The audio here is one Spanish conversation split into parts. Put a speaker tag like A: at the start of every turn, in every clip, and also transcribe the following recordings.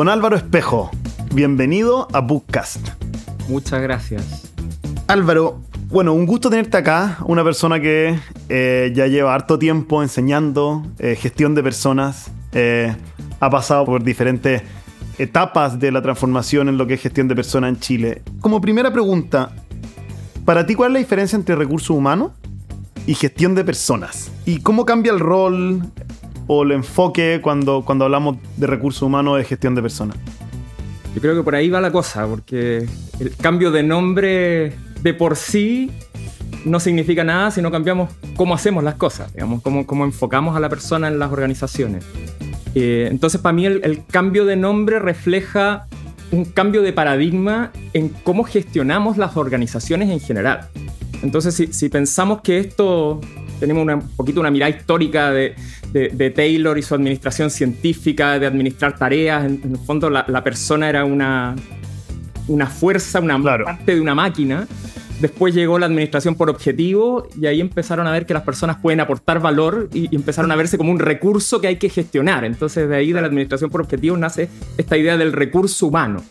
A: Don Álvaro Espejo, bienvenido a Bookcast.
B: Muchas gracias.
A: Álvaro, bueno, un gusto tenerte acá, una persona que eh, ya lleva harto tiempo enseñando eh, gestión de personas, eh, ha pasado por diferentes etapas de la transformación en lo que es gestión de personas en Chile. Como primera pregunta, para ti, ¿cuál es la diferencia entre recursos humanos y gestión de personas? ¿Y cómo cambia el rol o el enfoque cuando, cuando hablamos de recursos humanos de gestión de personas?
B: Yo creo que por ahí va la cosa, porque el cambio de nombre de por sí no significa nada si no cambiamos cómo hacemos las cosas, digamos, cómo, cómo enfocamos a la persona en las organizaciones. Eh, entonces, para mí el, el, cambio de nombre refleja un cambio de paradigma en cómo gestionamos las organizaciones en general. Entonces, si, si pensamos que esto, tenemos una, un poquito una mirada histórica de, de, de, Taylor y su administración científica, de administrar tareas, en, en el fondo la, la, persona era una, una fuerza, una claro. parte de una máquina. Después llegó la administración por objetivo y ahí empezaron a ver que las personas pueden aportar valor y, y, empezaron a verse como un recurso que hay que gestionar. Entonces de ahí de la administración por objetivo nace esta idea del recurso humano.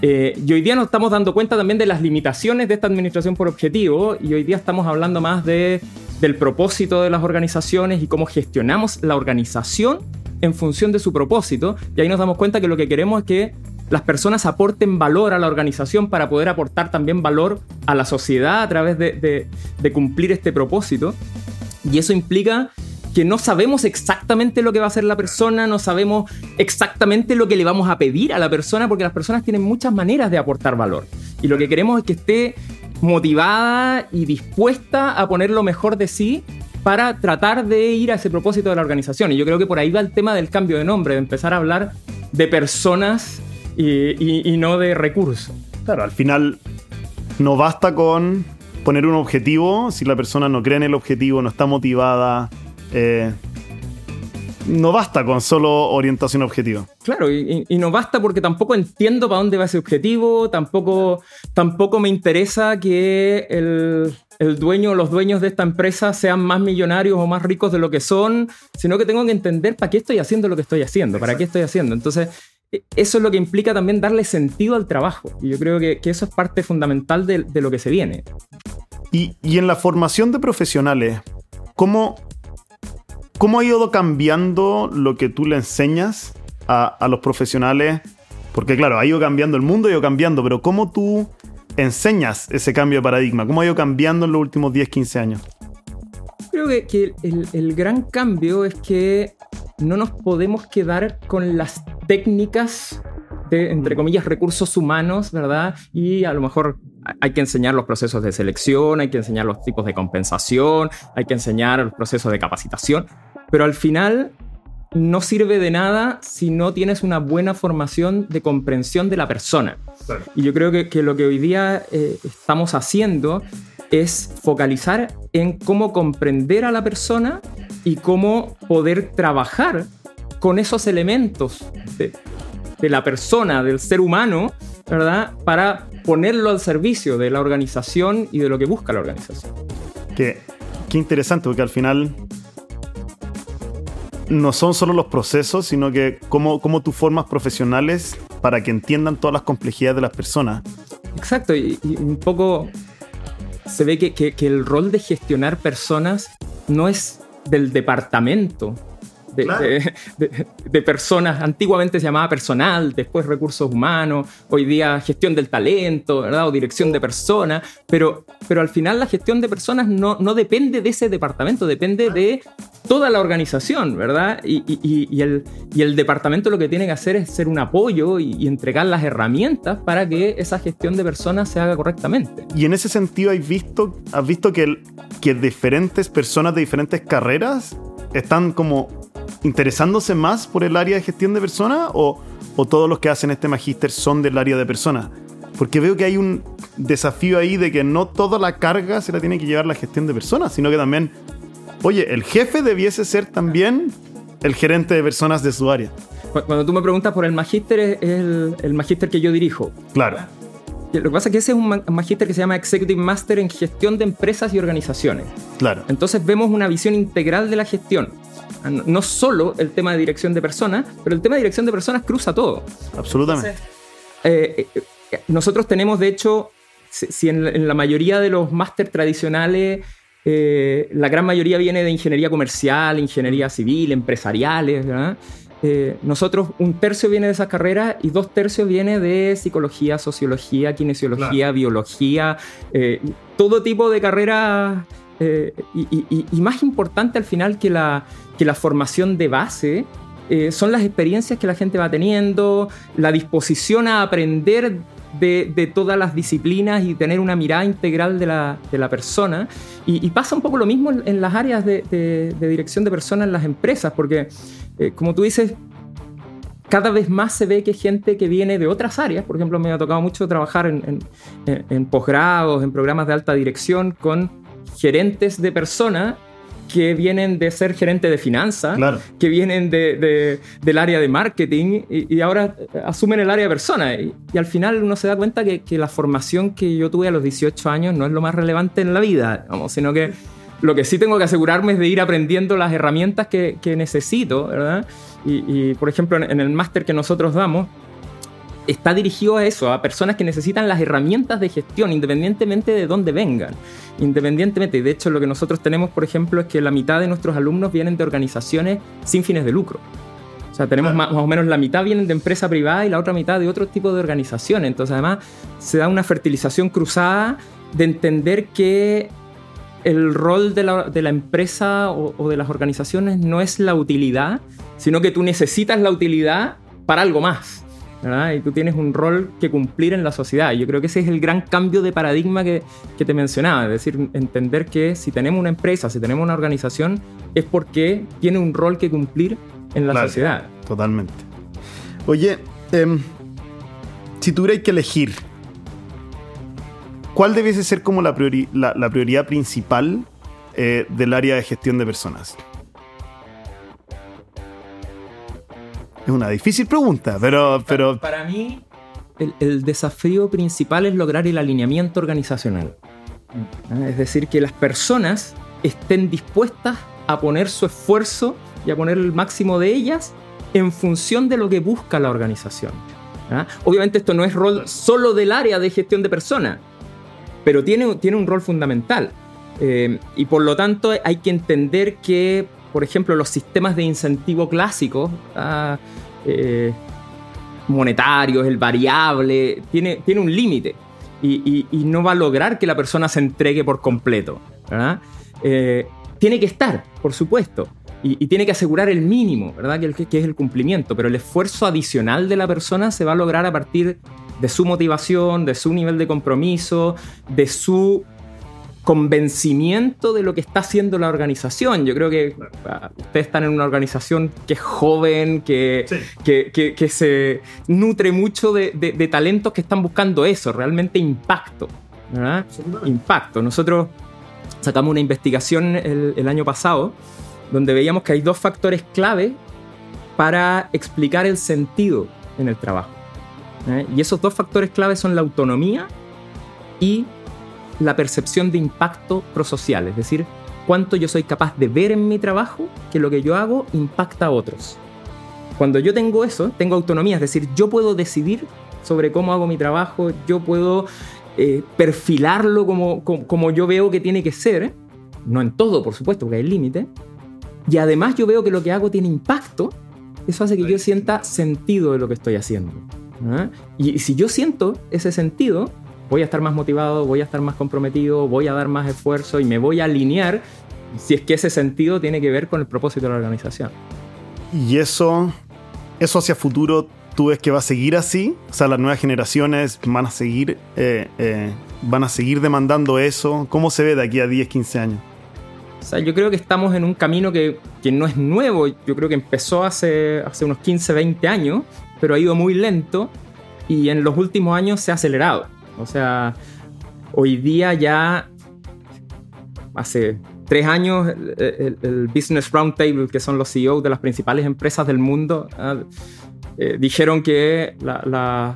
B: Eh, y hoy día nos estamos dando cuenta también de las limitaciones de esta administración por objetivo y hoy día estamos hablando más de, del propósito de las organizaciones y cómo gestionamos la organización en función de su propósito. Y ahí nos damos cuenta que lo que queremos es que las personas aporten valor a la organización para poder aportar también valor a la sociedad a través de, cumplir este propósito. Y eso implica que no sabemos exactamente lo que va a hacer la persona, no sabemos exactamente lo que le vamos a pedir a la persona, porque las personas tienen muchas maneras de aportar valor. Y lo que queremos es que esté motivada y dispuesta a poner lo mejor de sí para tratar de ir a ese propósito de la organización. Y yo creo que por ahí va el tema del cambio de nombre, de empezar a hablar de personas y, no de recursos.
A: Claro, al final no basta con poner un objetivo si la persona no cree en el objetivo, no está motivada, eh, no basta con solo orientación objetiva.
B: Claro, y, y, no basta porque tampoco entiendo para dónde va ese objetivo, tampoco, tampoco me interesa que el, el dueño o los dueños de esta empresa sean más millonarios o más ricos de lo que son, sino que tengo que entender para qué estoy haciendo lo que estoy haciendo, para qué estoy haciendo. Entonces, e, eso es lo que implica también darle sentido al trabajo. Y yo creo que, que eso es parte fundamental de, de lo que se viene.
A: Y, y, en la formación de profesionales, ¿cómo, ¿cómo ha ido cambiando lo que tú le enseñas a, a, los profesionales? Porque claro, ha ido cambiando el mundo, ha ido cambiando, pero ¿cómo tú enseñas ese cambio de paradigma? ¿Cómo ha ido cambiando en los últimos 10, 15 años?
B: Creo que, que el, el gran cambio es que no nos podemos quedar con las técnicas de, entre comillas, recursos humanos, ¿verdad? Y a lo mejor hay que enseñar los procesos de selección, hay que enseñar los tipos de compensación, hay que enseñar los procesos de capacitación, pero al final no sirve de nada si no tienes una buena formación de comprensión de la persona. Claro. Y yo creo que, que, lo que hoy día eh, estamos haciendo es focalizar en cómo comprender a la persona y cómo poder trabajar con esos elementos de, de la persona, del ser humano, ¿verdad? Para ponerlo al servicio de la organización y de lo que busca la organización.
A: Qué, qué interesante, porque al final no son solo los procesos, sino que cómo, cómo tú formas profesionales para que entiendan todas las complejidades de las personas.
B: Exacto, y, un poco se ve que, que, el rol de gestionar personas no es del departamento. De, claro. de, de, de, personas, antiguamente se llamaba personal, después recursos humanos, hoy día gestión del talento, ¿verdad? O dirección de personas, pero, pero al final la gestión de personas no, no depende de ese departamento, depende de toda la organización, ¿verdad? Y, y, y, el, y el departamento lo que tiene que hacer es ser un apoyo y, y, entregar las herramientas para que esa gestión de personas se haga correctamente.
A: Y en ese sentido, ¿has visto, has visto que, que diferentes personas de diferentes carreras están como interesándose más por el área de gestión de personas o, o todos los que hacen este magíster son del área de personas? Porque veo que hay un desafío ahí de que no toda la carga se la tiene que llevar la gestión de personas, sino que también Oye, el jefe debiese ser también el gerente de personas de su área.
B: Cuando tú me preguntas por el magíster, es el, el magíster que yo dirijo.
A: Claro.
B: Lo que pasa es que ese es un magíster que se llama Executive Master en gestión de empresas y organizaciones.
A: Claro.
B: Entonces vemos una visión integral de la gestión. No solo el tema de dirección de personas, pero el tema de dirección de personas cruza todo.
A: Absolutamente.
B: Eh, eh, nosotros tenemos, de hecho, si en, la mayoría de los máster tradicionales, eh, la gran mayoría viene de ingeniería comercial, ingeniería civil, empresariales, ¿verdad? Eh, nosotros un tercio viene de esa carrera y dos tercios viene de psicología, sociología, kinesiología, biología, eh, todo tipo de carreras. Eh, y, más importante al final que la, que la formación de base son las experiencias que la gente va teniendo, la disposición a aprender de, todas las disciplinas y tener una mirada integral de la, de la persona. Y, pasa un poco lo mismo en, las áreas de, de, dirección de personas en las empresas, porque eh, como tú dices, cada vez más se ve que gente que viene de otras áreas, por ejemplo, me ha tocado mucho trabajar en, en, posgrados, en programas de alta dirección con gerentes de personas que vienen de ser gerente de finanzas, que vienen de, del área de marketing y, ahora asumen el área de personas. Y, al final uno se da cuenta que, que, la formación que yo tuve a los 18 años no es lo más relevante en la vida, sino que lo que sí tengo que asegurarme es de ir aprendiendo las herramientas que, necesito, ¿verdad? Y, por ejemplo, en, el máster que nosotros damos, está dirigido a eso, a personas que necesitan las herramientas de gestión, independientemente de dónde vengan. Independientemente, de hecho, lo que nosotros tenemos, por ejemplo, es que la mitad de nuestros alumnos vienen de organizaciones sin fines de lucro. O sea, tenemos más, o menos la mitad vienen de empresa privada y la otra mitad de otro tipo de organizaciones. Entonces, además, se da una fertilización cruzada de entender que el rol de la, empresa o, de las organizaciones no es la utilidad, sino que tú necesitas la utilidad para algo más. ¿verdad? Y tú tienes un rol que cumplir en la sociedad. Yo creo que ese es el gran cambio de paradigma que, te mencionaba. Es decir, entender que si tenemos una empresa, si tenemos una organización, es porque tiene un rol que cumplir en la sociedad.
A: Totalmente. Oye, em, si tuvierais que elegir ¿Cuál debiese ser como la, prioridad principal eh, del área de gestión de personas? Es una difícil pregunta, pero... pero...
B: Para, mí, el, desafío principal es lograr el alineamiento organizacional. Ah, es decir, que las personas estén dispuestas a poner su esfuerzo y a poner el máximo de ellas en función de lo que busca la organización. ¿ah? Obviamente esto no es rol solo del área de gestión de personas, pero tiene, tiene un rol fundamental. Eh, y por lo tanto hay que entender que, por ejemplo, los sistemas de incentivo clásicos, ah, eh, monetarios, el variable, tiene, tiene un límite y, no va a lograr que la persona se entregue por completo. Eh, tiene que estar, por supuesto, y, tiene que asegurar el mínimo, ¿verdad? Que, que, es el cumplimiento, pero el esfuerzo adicional de la persona se va a lograr a partir de su motivación, de su nivel de compromiso, de su convencimiento de lo que está haciendo la organización. Yo creo que ah, ustedes están en una organización que es joven, que, que, se nutre mucho de, talentos que están buscando eso, realmente impacto. Impacto. Nosotros sacamos una investigación el año pasado donde veíamos que hay dos factores clave para explicar el sentido en el trabajo. ¿Eh? Y esos dos factores clave son la autonomía y la percepción de impacto prosocial, es decir, cuánto yo soy capaz de ver en mi trabajo que lo que yo hago impacta a otros. Cuando yo tengo eso, tengo autonomía, es decir, yo puedo decidir sobre cómo hago mi trabajo, yo puedo eh, perfilarlo como, como, yo veo que tiene que ser, no en todo, por supuesto, porque hay límite, y además yo veo que lo que hago tiene impacto, eso hace que yo sienta sentido de lo que estoy haciendo. Y si yo siento ese sentido, voy a estar más motivado, voy a estar más comprometido, voy a dar más esfuerzo y me voy a alinear si es que ese sentido tiene que ver con el propósito de la organización.
A: Y eso, eso hacia futuro, ¿tú ves que va a seguir así? O sea, las nuevas generaciones van a seguir, eh, eh, van a seguir demandando eso. ¿Cómo se ve de aquí a 10, 15 años?
B: O sea, yo creo que estamos en un camino que, que, no es nuevo, yo creo que empezó hace, hace unos 15, 20 años, pero ha ido muy lento y en los últimos años se ha acelerado. O sea, hoy día ya, hace tres años, el, Business Roundtable, que son los CEOs de las principales empresas del mundo, eh, dijeron que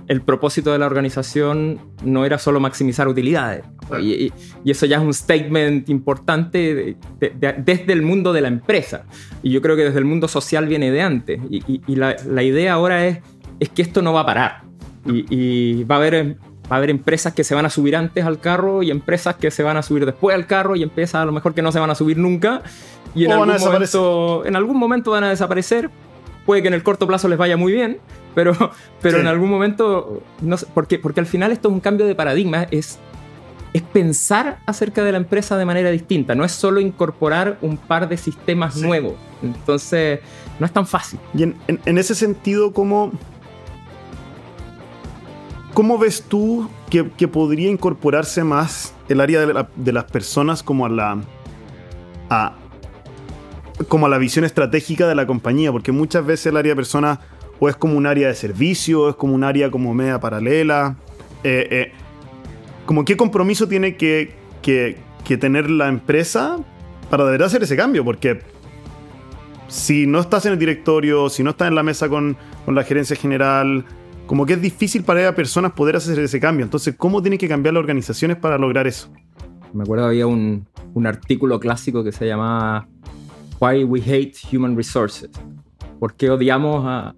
B: el propósito de la organización no era solo maximizar utilidades. Y, eso ya es un statement importante desde el mundo de la empresa. Y yo creo que desde el mundo social viene de antes. Y, la, idea ahora es, es que esto no va a parar. Y, va a haber va a haber empresas que se van a subir antes al carro y empresas que se van a subir después al carro y empresas a lo mejor que no se van a subir nunca. Y en, algún momento, en algún momento van a desaparecer. Puede que en el corto plazo les vaya muy bien, pero, pero en algún momento, no sé, porque, porque al final esto es un cambio de paradigma, es, es pensar acerca de la empresa de manera distinta, no es solo incorporar un par de sistemas nuevos, entonces no es tan fácil.
A: Y en, en, ese sentido, ¿cómo, ¿cómo ves tú que, podría incorporarse más el área de, de las personas como a la... A, como la visión estratégica de la compañía, porque muchas veces el área de persona o es como un área de servicio, o es como un área como media paralela. Eh, eh, como qué compromiso tiene que, que, tener la empresa para deber hacer ese cambio, porque si no estás en el directorio, si no estás en la mesa con, con la gerencia general, como que es difícil para esas personas poder hacer ese cambio. Entonces, ¿cómo tienen que cambiar las organizaciones para lograr eso?
B: Me acuerdo había un, un artículo clásico que se llamaba Why We Hate Human Resources. ¿Por qué odiamos a,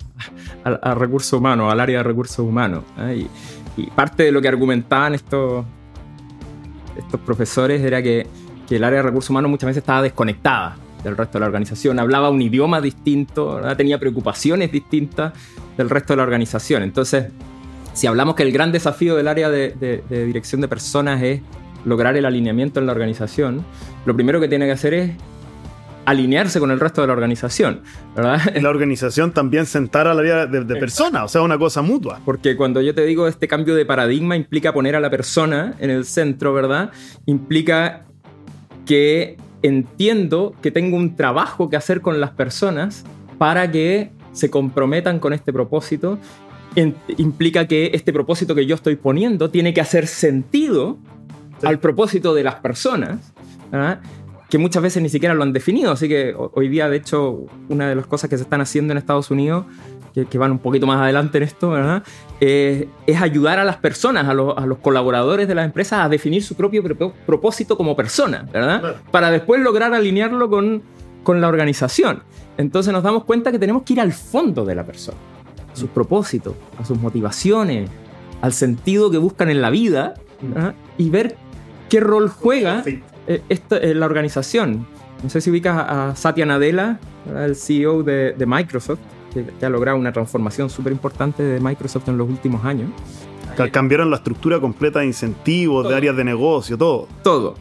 B: recursos humanos, al área de recursos humanos? ¿eh? Y, parte de lo que argumentaban estos, estos profesores era que, el área de recursos humanos muchas veces estaba desconectada del resto de la organización, hablaba un idioma distinto, tenía preocupaciones distintas del resto de la organización. Entonces, si hablamos que el gran desafío del área de dirección de personas es lograr el alineamiento en la organización, lo primero que tiene que hacer es alinearse con el resto de la organización, ¿verdad?
A: La organización también sentar al área de, persona, o sea, una cosa mutua.
B: Porque cuando yo te digo este cambio de paradigma implica poner a la persona en el centro, ¿verdad? Implica que entiendo que tengo un trabajo que hacer con las personas para que se comprometan con este propósito. implica que este propósito que yo estoy poniendo tiene que hacer sentido al propósito de las personas. ¿verdad? Que muchas veces ni siquiera lo han definido. Así que hoy día, de hecho, una de las cosas que se están haciendo en Estados Unidos, que, van un poquito más adelante en esto, ¿verdad? Eh, es ayudar a las personas, a, los colaboradores de las empresas a definir su propio propósito como persona, ¿verdad? Para después lograr alinearlo con, con la organización. Entonces nos damos cuenta que tenemos que ir al fondo de la persona, a sus propósitos, a sus motivaciones, al sentido que buscan en la vida y ver qué rol juega eh, eh, la organización. No sé si ubicas a, Satya Nadella, el CEO de, Microsoft, que, ha logrado una transformación súper importante de Microsoft en los últimos años.
A: cambiaron la estructura completa de incentivos, de áreas de negocio, todo.
B: Todo,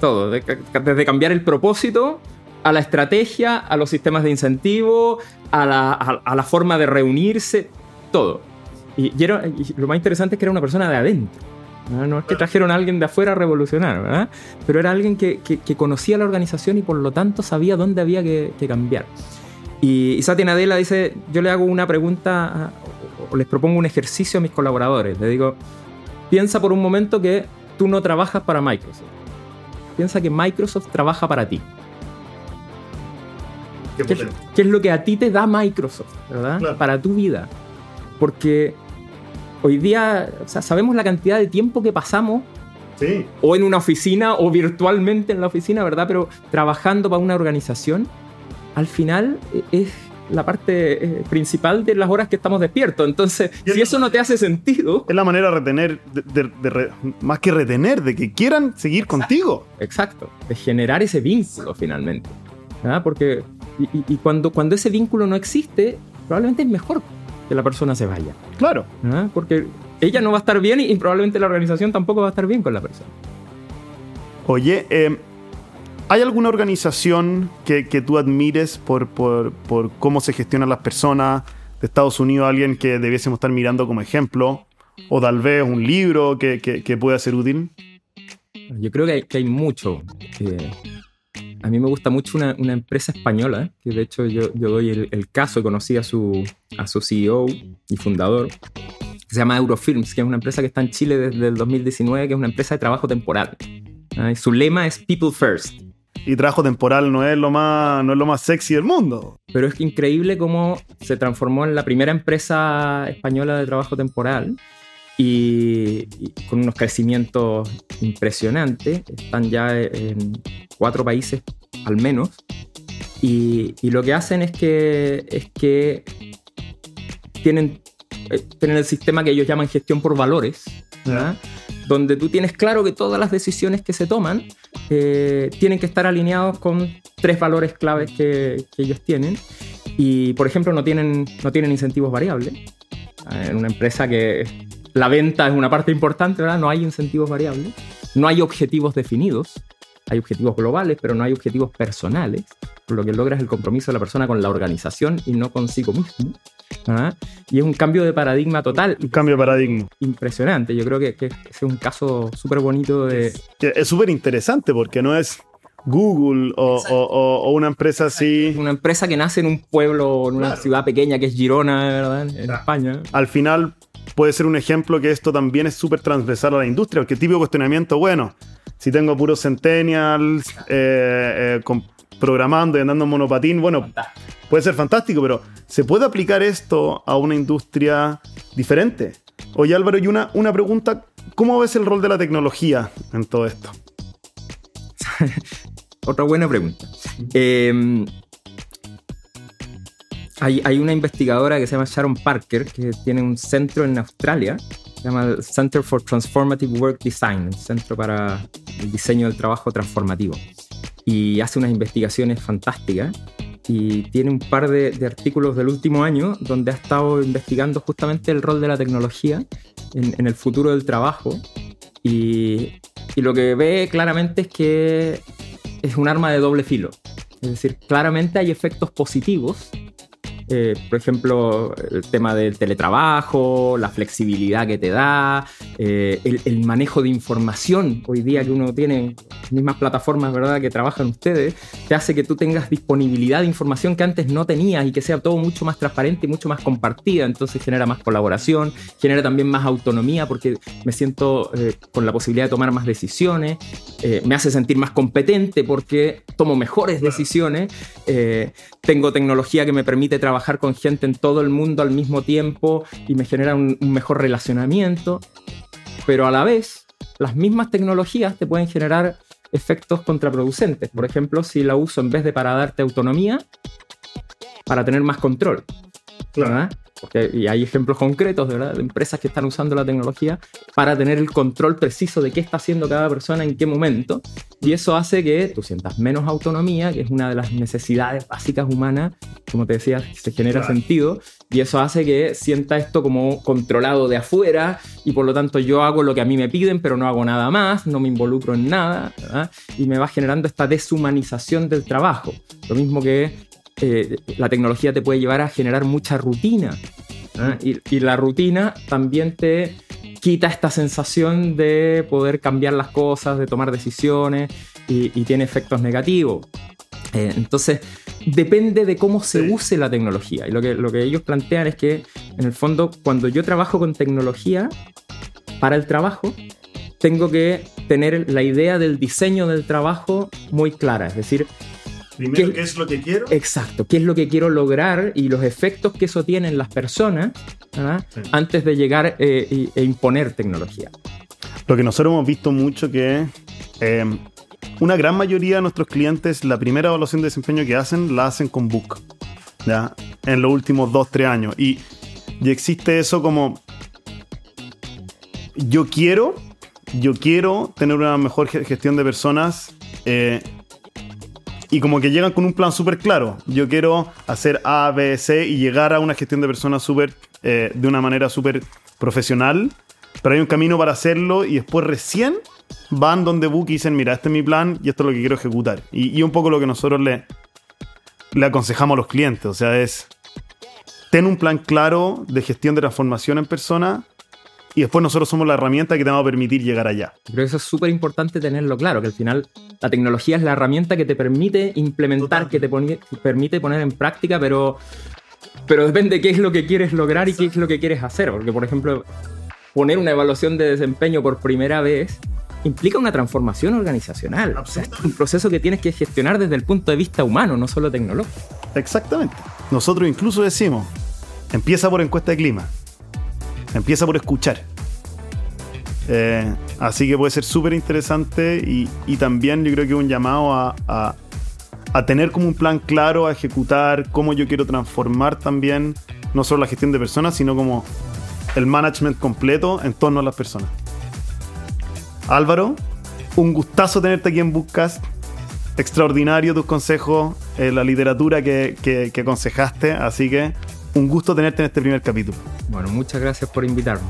B: todo. desde cambiar el propósito a la estrategia, a los sistemas de incentivo, a la, forma de reunirse, todo. y, lo más interesante es que era una persona de adentro. No, es que trajeron a alguien de afuera a revolucionar, ¿verdad? Pero era alguien que, conocía la organización y por lo tanto sabía dónde había que, cambiar. Y, Satya Nadella dice, yo le hago una pregunta o les propongo un ejercicio a mis colaboradores. Le digo, piensa por un momento que tú no trabajas para Microsoft. Piensa que Microsoft trabaja para ti. ¿Qué, es lo que a ti te da Microsoft, verdad? Para tu vida. Porque hoy día sabemos la cantidad de tiempo que pasamos o en una oficina o virtualmente en la oficina, ¿verdad? Pero trabajando para una organización, al final eh, es la parte eh, principal de las horas que estamos despiertos. Entonces, si eso no te hace sentido...
A: Es la manera de retener, más que retener, de que quieran seguir contigo.
B: Exacto, de generar ese vínculo finalmente. Porque, y, cuando, cuando ese vínculo no existe, probablemente es mejor que la persona se vaya.
A: Claro.
B: ¿Ah? Porque ella no va a estar bien y, probablemente la organización tampoco va a estar bien con la persona.
A: Oye, eh, ¿hay alguna organización que, tú admires por, por, cómo se gestionan las personas de Estados Unidos? ¿Alguien que debiésemos estar mirando como ejemplo? ¿O tal vez un libro que, que, pueda ser útil?
B: Yo creo que hay, que hay mucho. Eh, a mí me gusta mucho una, una empresa española, que de hecho yo, yo doy el, el, caso, conocí a su, a su CEO y fundador, que se llama Eurofilms, que es una empresa que está en Chile desde el 2019, que es una empresa de trabajo temporal. su lema es People First.
A: Y trabajo temporal no es lo más, no es lo más sexy del mundo.
B: Pero es increíble cómo se transformó en la primera empresa española de trabajo temporal y, con unos crecimientos impresionantes. Están ya en cuatro países al menos. Y, lo que hacen es que, es que tienen, eh, tienen el sistema que ellos llaman gestión por valores, donde tú tienes claro que todas las decisiones que se toman eh, tienen que estar alineados con tres valores claves que, que, ellos tienen. Y, por ejemplo, no tienen, no tienen incentivos variables. En una empresa que la venta es una parte importante, ¿verdad? No hay incentivos variables, no hay objetivos definidos, hay objetivos globales, pero no hay objetivos personales, por lo que logras el compromiso de la persona con la organización y no consigo mismo. ¿ah? Y es un cambio de paradigma total.
A: Un cambio de paradigma.
B: Impresionante. Yo creo que, que es un caso súper bonito de...
A: Es súper interesante porque no es Google o, una empresa así.
B: Una empresa que nace en un pueblo, en una ciudad pequeña que es Girona, ¿verdad? En España.
A: Al final puede ser un ejemplo que esto también es súper transversal a la industria, porque tipo de cuestionamiento, bueno, si tengo puros centennials eh, eh, programando y andando en monopatín, bueno, puede ser fantástico, pero ¿se puede aplicar esto a una industria diferente? Oye Álvaro, y una, una pregunta, ¿cómo ves el rol de la tecnología en todo esto?
B: Otra buena pregunta. Eh, hay, una investigadora que se llama Sharon Parker, que tiene un centro en Australia, se llama Center for Transformative Work Design, el Centro para el Diseño del Trabajo Transformativo. Y hace unas investigaciones fantásticas y tiene un par de, artículos del último año donde ha estado investigando justamente el rol de la tecnología en, el futuro del trabajo. Y, y, lo que ve claramente es que es un arma de doble filo. Es decir, claramente hay efectos positivos eh, por ejemplo, el tema del teletrabajo, la flexibilidad que te da, eh, el, manejo de información hoy día que uno tiene, mismas plataformas, ¿verdad?, que trabajan ustedes, te hace que tú tengas disponibilidad de información que antes no tenías y que sea todo mucho más transparente y mucho más compartida. Entonces genera más colaboración, genera también más autonomía porque me siento eh, con la posibilidad de tomar más decisiones, me hace sentir más competente porque tomo mejores decisiones, tengo tecnología que me permite trabajar con gente en todo el mundo al mismo tiempo y me genera un, mejor relacionamiento. Pero a la vez, las mismas tecnologías te pueden generar efectos contraproducentes. Por ejemplo, si la uso en vez de para darte autonomía, para tener más control. Claro y hay ejemplos concretos de, de empresas que están usando la tecnología para tener el control preciso de qué está haciendo cada persona en qué momento. Y eso hace que tú sientas menos autonomía, que es una de las necesidades básicas humanas, como te decía, se genera sentido. Y eso hace que sienta esto como controlado de afuera y por lo tanto yo hago lo que a mí me piden, pero no hago nada más, no me involucro en nada. Y me va generando esta deshumanización del trabajo. Lo mismo que eh, la tecnología te puede llevar a generar mucha rutina. Y, la rutina también te quita esta sensación de poder cambiar las cosas, de tomar decisiones y, tiene efectos negativos. Eh, entonces, depende de cómo se use la tecnología. Y lo que, lo que ellos plantean es que, en el fondo, cuando yo trabajo con tecnología para el trabajo, tengo que tener la idea del diseño del trabajo muy clara. Es decir,
A: Primero, ¿qué, es lo que quiero?
B: Exacto, qué es lo que quiero lograr y los efectos que eso tiene en las personas antes de llegar eh, e imponer tecnología.
A: Lo que nosotros hemos visto mucho que em, una gran mayoría de nuestros clientes la primera evaluación de desempeño que hacen la hacen con Book, ¿ya? En los últimos 2, 3 años. Y, y existe eso como yo quiero, yo quiero tener una mejor gestión de personas eh, y como que llegan con un plan súper claro. Yo quiero hacer A, B, C y llegar a una gestión de personas súper, eh, de una manera súper profesional. Pero hay un camino para hacerlo y después recién van donde Book y dicen, mira, este es mi plan y esto es lo que quiero ejecutar. Y, y un poco lo que nosotros le, aconsejamos a los clientes. O sea, es, ten un plan claro de gestión de transformación en persona y después nosotros somos la herramienta que te va a permitir llegar allá.
B: Creo que eso es súper importante tenerlo claro, que al final la tecnología es la herramienta que te permite implementar, que te permite poner en práctica, pero, pero depende de qué es lo que quieres lograr y qué es lo que quieres hacer. Porque, por ejemplo, poner una evaluación de desempeño por primera vez implica una transformación organizacional. O sea, es un proceso que tienes que gestionar desde el punto de vista humano, no solo tecnológico.
A: Exactamente. Nosotros incluso decimos, empieza por encuesta de clima, empieza por escuchar. Eh, así que puede ser súper interesante y, y, también yo creo que un llamado a, a, a, tener como un plan claro, a ejecutar cómo yo quiero transformar también no solo la gestión de personas, sino como el management completo en torno a las personas. Álvaro, un gustazo tenerte aquí en Bookcast. Extraordinario tus consejos, eh, la literatura que, que, que aconsejaste, así que un gusto tenerte en este primer capítulo.
B: Bueno, muchas gracias por invitarme.